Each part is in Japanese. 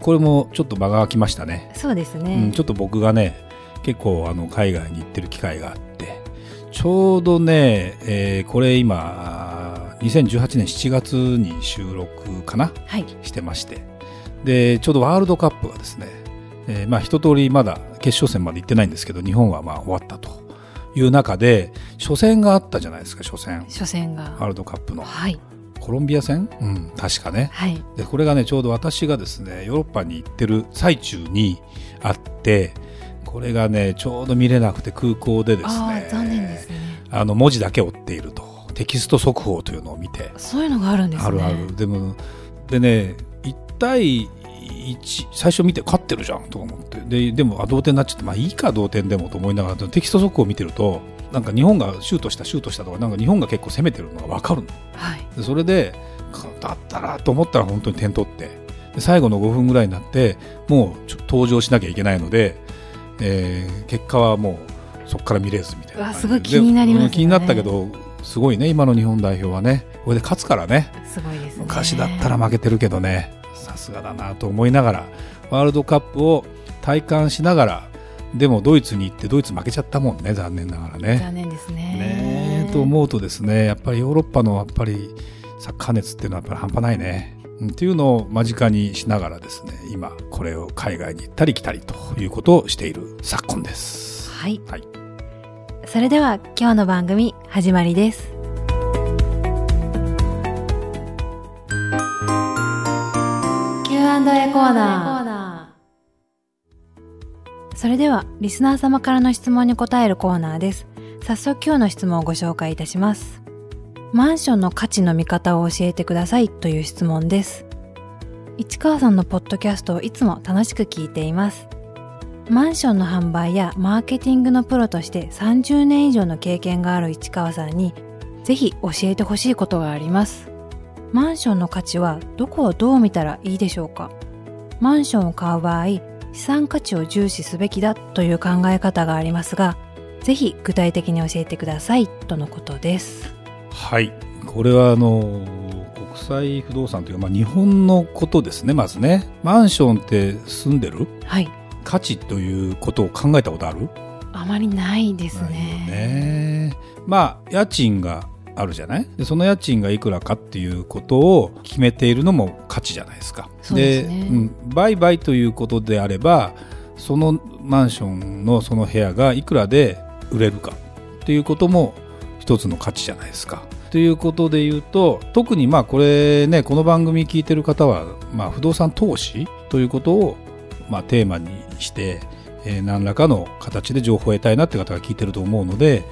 これもちょっと間が空きましたね、そうですね、うん、ちょっと僕がね結構あの海外に行ってる機会があって。ちょうどね、えーこれ今2018年7月に収録かな？はい。してまして。でちょうどワールドカップがですね、えーまあ一通りまだ決勝戦まで行ってないんですけど日本はまあ終わったという中で初戦があったじゃないですか初戦。初戦が。ワールドカップの。はいコロンビア戦、うん、確かね。はい。でこれがねちょうど私がですねヨーロッパに行ってる最中にあってこれがねちょうど見れなくて空港でですあねあ残念ですね。あの文字だけ追っていると。テキスト速報というのを見て。そういうのがあるんですね。あるある。でもでね1対1最初見て勝ってるじゃんと思って。ででもあ同点になっちゃってまあいいか同点でもと思いながらテキスト速報を見てるとなんか日本がシュートしたシュートしたとかなんか日本が結構攻めてるのが分かるの。はい。でそれでかだったらと思ったら本当に点取ってで最後の5分ぐらいになってもうちょ登場しなきゃいけないので、えー結果はもうそこから見れずみたいなすごい気になりますよね。気になったけどすごいね今の日本代表はね。これで勝つからね。すごいですね。昔だったら負けてるけどね。さすがだなと思いながらワールドカップを体感しながらでもドイツに行ってドイツ負けちゃったもんね残念ながらね。残念ですねねえと思うとですねやっぱりヨーロッパのやっぱりサッカー熱っていうのはやっぱり半端ないね。うんっていうのを間近にしながらですね今これを海外に行ったり来たりということをしている昨今です。はいはい、それでは今日の番組始まりです。Q&A コーナー。それではリスナー様からの質問に答えるコーナーです。早速今日の質問をご紹介いたします。マンションの価値の見方を教えてくださいという質問です。市川さんのポッドキャストをいつも楽しく聞いています。マンションの販売やマーケティングのプロとして30年以上の経験がある市川さんにぜひ教えてほしいことがあります。マンションの価値はどこをどう見たらいいでしょうかマンションを買う場合、資産価値を重視すべきだという考え方がありますが、ぜひ具体的に教えてくださいとのことです。はい、これはあの国際不動産というか、まあ、日本のことですねまずねマンションって住んでる？はい。価値ということを考えたことある？あまりないですね。ねまあ家賃があるじゃない？でその家賃がいくらかっていうことを決めているのも価値じゃないですか。ですねうん、売買ということであればそのマンションのその部屋がいくらで売れるかっていうことも一つの価値じゃないですか。ということで言うと特にまあこれねこの番組聞いてる方は、まあ、不動産投資ということを、まあ、テーマにして、えー何らかの形で情報を得たいなって方が聞いてると思うので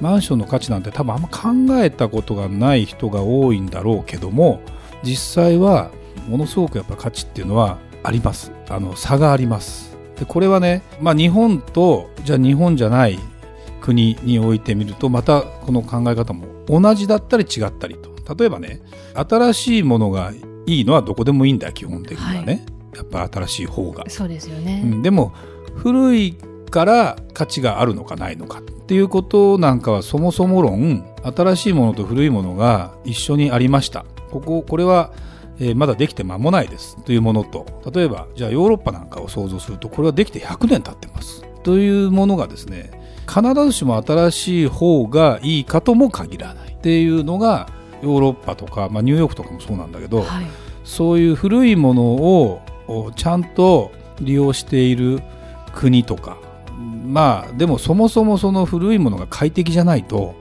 マンションの価値なんて多分あんま考えたことがない人が多いんだろうけども実際はものすごくやっぱ価値っていうのはあります。あの差があります。でこれはね、まあ、日本とじゃあ日本じゃない国においてみるとまたこの考え方も同じだったり違ったりと。例えばね新しいものがいいのはどこでもいいんだよ基本的にはね、やっぱ新しい方が。そうですようね。ん、でも古いから価値があるのかないのかっていうことなんかはそもそも論新しいものと古いものが一緒にありました。こここれは、えーまだできて間もないです。というものと例えばじゃあヨーロッパなんかを想像するとこれはできて100年経ってます。というものがですね必ずしも新しい方がいいかとも限らないっていうのがヨーロッパとか、まあ、ニューヨークとかもそうなんだけど、はい。そういう古いものをおちゃんと利用している国とかまあでもそもそもその古いものが快適じゃないと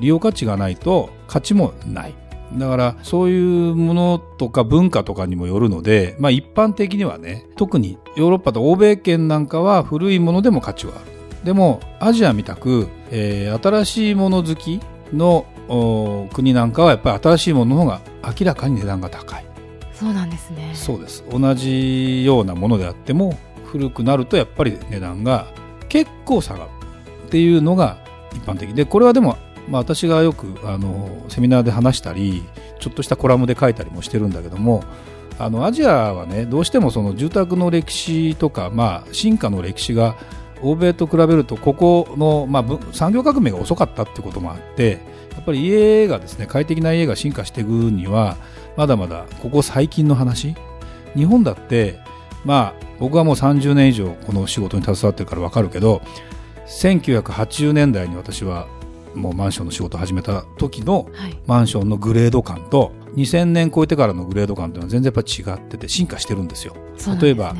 利用価値がないと価値もない。だからそういうものとか文化とかにもよるので、まあ、一般的にはね特にヨーロッパと欧米圏なんかは古いものでも価値はある。でもアジアみたく、えー新しいもの好きのお国なんかはやっぱり新しいものの方が明らかに値段が高い。そうなんですね。そうです。同じようなものであっても古くなるとやっぱり値段が結構下がるっていうのが一般的。でこれはでも、まあ、私がよくあのセミナーで話したりちょっとしたコラムで書いたりもしてるんだけどもあのアジアはねどうしてもその住宅の歴史とか、まあ、進化の歴史が欧米と比べるとここの、まあ、産業革命が遅かったってこともあってやっぱり家がですね快適な家が進化していくにはまだまだここ最近の話。日本だってまあ僕はもう30年以上この仕事に携わってるから分かるけど1980年代に私はもうマンションの仕事を始めた時のマンションのグレード感と2000年超えてからのグレード感というのは全然やっぱ違ってて進化してるんですよ。すね、例えば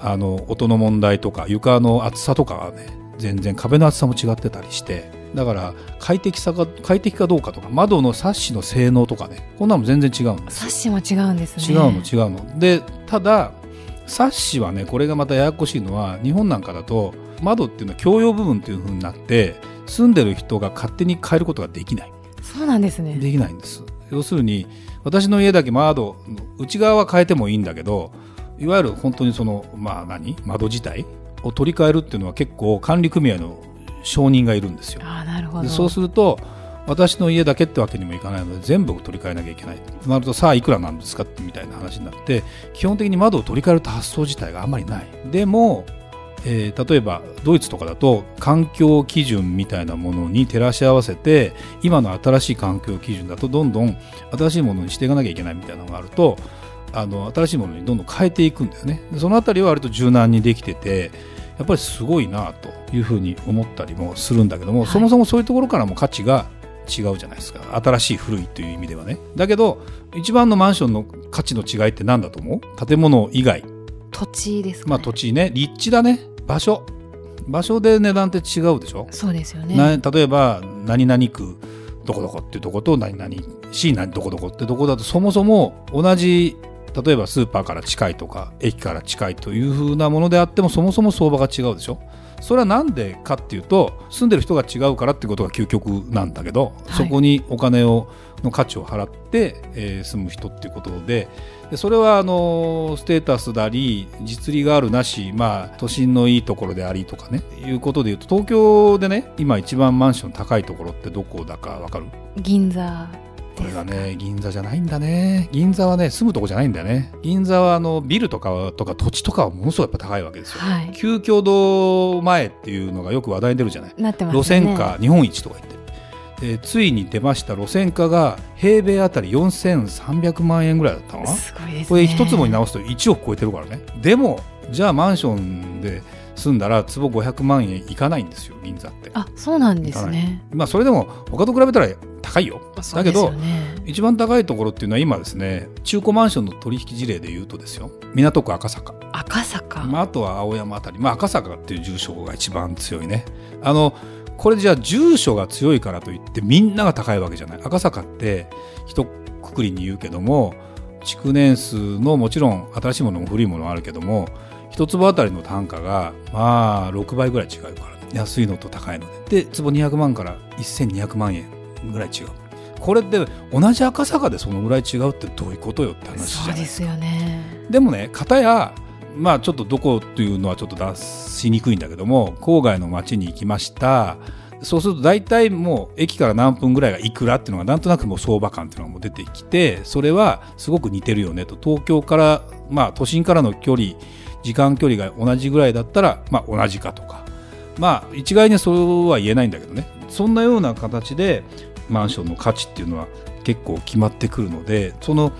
あの音の問題とか床の厚さとかはね全然壁の厚さも違ってたりしてだから快適さが快適かどうかとか窓のサッシの性能とかねこんなの全然違うんですサッシも違うんですね。違うの違うの。でただサッシはねこれがまたややこしいのは日本なんかだと窓っていうのは共用部分っていうふうになって住んでる人が勝手に変えることができない。そうなんですね。できないんです。要するに私の家だけ窓内側は変えてもいいんだけどいわゆる本当にそのまあ何？窓自体を取り替えるっていうのは結構管理組合の承認がいるんですよ。あなるほど。そうすると私の家だけってわけにもいかないので全部取り替えなきゃいけないと。なるとさあいくらなんですかってみたいな話になって基本的に窓を取り替えると発想自体があんまりない。でもえー、例えばドイツとかだと環境基準みたいなものに照らし合わせて今の新しい環境基準だとどんどん新しいものにしていかなきゃいけないみたいなのがあるとあの新しいものにどんどん変えていくんだよね。そのあたりは割と柔軟にできててやっぱりすごいなというふうに思ったりもするんだけども、はい、そもそもそういうところからも価値が違うじゃないですか。新しい古いという意味ではね。だけど一番のマンションの価値の違いって何だと思う？建物以外。土地ですか、ね、まあ土地ね。立地だね。場所。場所で値段って違うでしょ？そうですよね。例えば何々区どこどこっていうとこと何々市何どこどこってとこだとそもそも同じ例えばスーパーから近いとか駅から近いというふうなものであってもそもそも相場が違うでしょ？それは何でかっていうと住んでる人が違うからってことが究極なんだけど、はい、そこにお金をの価値を払って、えー、住む人っていうことででそれはあのステータスであり実利があるなし、まあ、都心のいいところでありとかねいうことでいうと東京でね今一番マンション高いところってどこだか分かる？銀座これがね銀座じゃないんだね。銀座はね住むとこじゃないんだよね。銀座はあのビルとかとか土地とかはものすごいやっぱ高いわけですよ、はい、旧共同前っていうのがよく話題に出るじゃない？なってます、ね、路線価日本一とか言って。えー、ついに出ました路線価が平米あたり4300万円ぐらいだったかな？すごいです、ね、これ一坪に直すと1億超えてるからね。でもじゃあマンションで住んだら坪500万円いかないんですよ銀座って。あそうなんですね。まあそれでも他と比べたら高いよ。だけど、ね、一番高いところっていうのは今ですね中古マンションの取引事例でいうとですよ。港区赤坂。赤坂、まあ、あとは青山あたり、まあ、赤坂っていう住所が一番強いね。あのこれじゃあ住所が強いからといってみんなが高いわけじゃない。赤坂って一括りに言うけども築年数のもちろん新しいものも古いものもあるけども一坪あたりの単価がまあ6倍ぐらい違うから、ね、安いのと高いので。で坪200万から1200万円ぐらい違う。これって同じ赤坂でそのぐらい違うってどういうことよって話じゃないですか。そうですよね。でもね片やまあちょっとどこというのはちょっと出しにくいんだけども郊外の町に行きました。そうすると大体もう駅から何分ぐらいがいくらっていうのがなんとなくもう相場感っていうのがもう出てきてそれはすごく似てるよねと。東京からまあ都心からの距離時間距離が同じぐらいだったらまあ同じかとか。まあ一概にそうは言えないんだけどね。そんなような形でマンションの価値っていうのは結構決まってくるのでその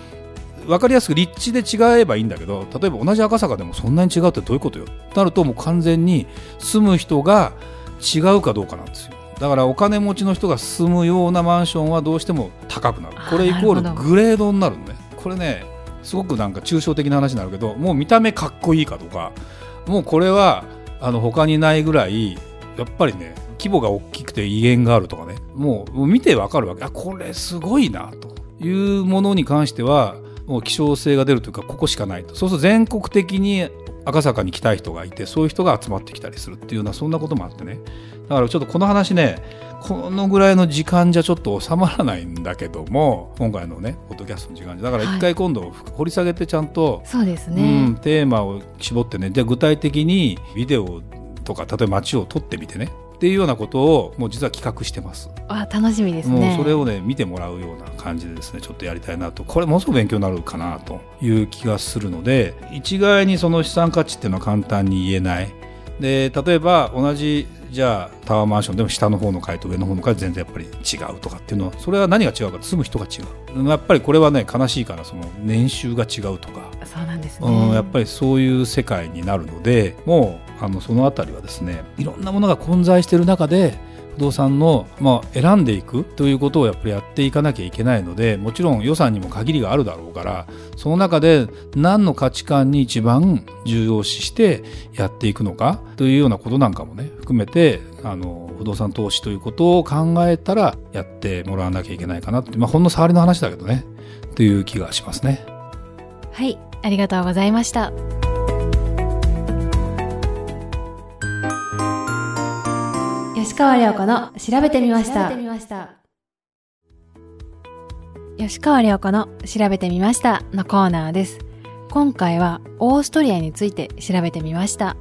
分かりやすく立地で違えばいいんだけど例えば同じ赤坂でもそんなに違うってどういうことよ？となるともう完全に住む人が違うかどうかなんですよ。だからお金持ちの人が住むようなマンションはどうしても高くなる。これイコールグレードになるのね。これねすごくなんか抽象的な話になるけどもう見た目かっこいいかとかもうこれはあの他にないぐらいやっぱりね規模が大きくて威厳があるとかねもう見てわかるわけ。あこれすごいなというものに関してはもう希少性が出るというかここしかないと。そうすると全国的に赤坂に来たい人がいてそういう人が集まってきたりするっていうようなそんなこともあってね。だからちょっとこの話ねこのぐらいの時間じゃちょっと収まらないんだけども今回のねポッドキャストの時間じゃ。だから一回今度掘り下げてちゃんと、そうですうねん、。テーマを絞ってね。じゃあ具体的にビデオとか例えば街を撮ってみてねっていうようなことをもう実は企画してます。あ、楽しみですもうね。それをね見てもらうような感じでですねちょっとやりたいなとこれものすごく勉強になるかなという気がするので一概にその資産価値っていうのは簡単に言えないで例えば同じじゃあタワーマンションでも下の方の階と上の方の階全然やっぱり違うとかっていうのはそれは何が違うか住む人が違うやっぱりこれはね悲しいからその年収が違うとかそうなんですね。うん、やっぱりそういう世界になるのでもうあのそのあたりはですねいろんなものが混在している中で不動産の、まあ、選んでいくということをやっぱりやっていかなきゃいけないのでもちろん予算にも限りがあるだろうからその中で何の価値観に一番重要視してやっていくのかというようなことなんかもね含めてあの不動産投資ということを考えたらやってもらわなきゃいけないかなって、まあ、ほんの触りの話だけどねという気がしますね。はい、ありがとうございました。吉川良子の調べてみました。吉川良子の調べてみましたのコーナーです。今回はオーストリアについて調べてみました。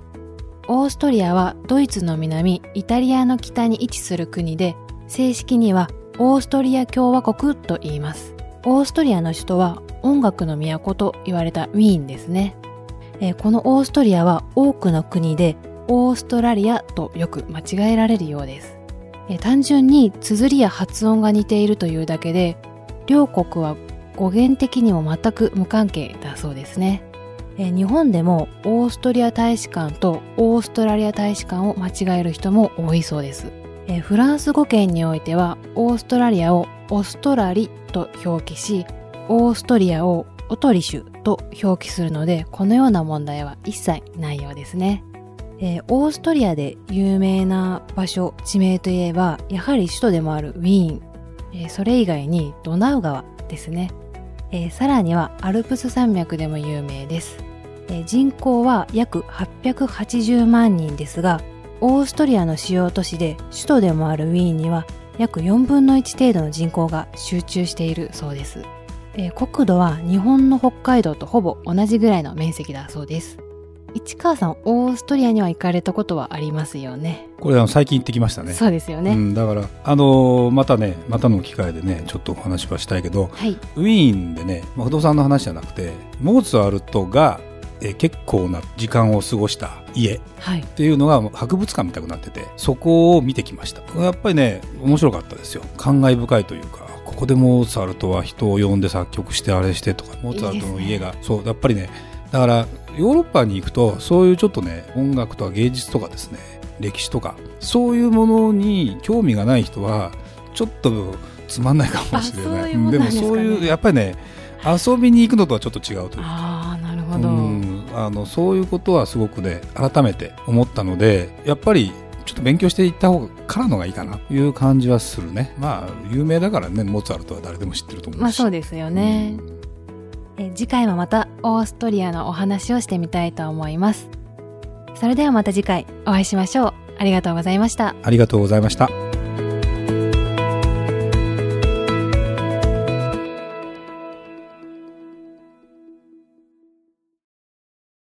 オーストリアはドイツの南、イタリアの北に位置する国で、正式にはオーストリア共和国と言います。オーストリアの首都は音楽の都と言われたウィーンですね。えーこのオーストリアは多くの国でオーストラリアとよく間違えられるようです。え単純に綴りや発音が似ているというだけで、両国は語源的にも全く無関係だそうですね。え日本でもオーストリア大使館とオーストラリア大使館を間違える人も多いそうです。えフランス語圏においてはオーストラリアをオストラリと表記し、オーストリアをオトリシュと表記するので、このような問題は一切ないようですね。えーオーストリアで有名な場所、地名といえば、やはり首都でもあるウィーン。えーそれ以外にドナウ川ですね。えーさらにはアルプス山脈でも有名です。え人口は約880万人ですが、オーストリアの主要都市で首都でもあるウィーンには約4分の1程度の人口が集中しているそうです。え国土は日本の北海道とほぼ同じぐらいの面積だそうです。市川さん、オーストリアには行かれたことはありますよね。これあの最近行ってきましたね。そうですよね。うん、だから、あのーまたねまたの機会でねちょっとお話はしたいけどはい。ウィーンでね、まあ、不動産の話じゃなくてモーツァルトが、えー結構な時間を過ごした家っはい。ていうのが博物館みたくなっててそこを見てきましたやっぱりね面白かったですよ感慨深いというかここでモーツァルトは人を呼んで作曲してあれしてとかモーツァルトの家がそうやっぱりねだからヨーロッパに行くとそういうちょっとね音楽とか芸術とかですね歴史とかそういうものに興味がない人はちょっとつまんないかもしれない。でもそういうやっぱりね遊びに行くのとはちょっと違うというか。ああ、なるほど。うん、あのそういうことはすごくね改めて思ったのでやっぱりちょっと勉強していった方からのがいいかなという感じはするね。まあ有名だからねモーツァルトは誰でも知ってると思うし。まあそうですよね。え次回もまたオーストリアのお話をしてみたいと思います。それではまた次回お会いしましょう。ありがとうございました。ありがとうございました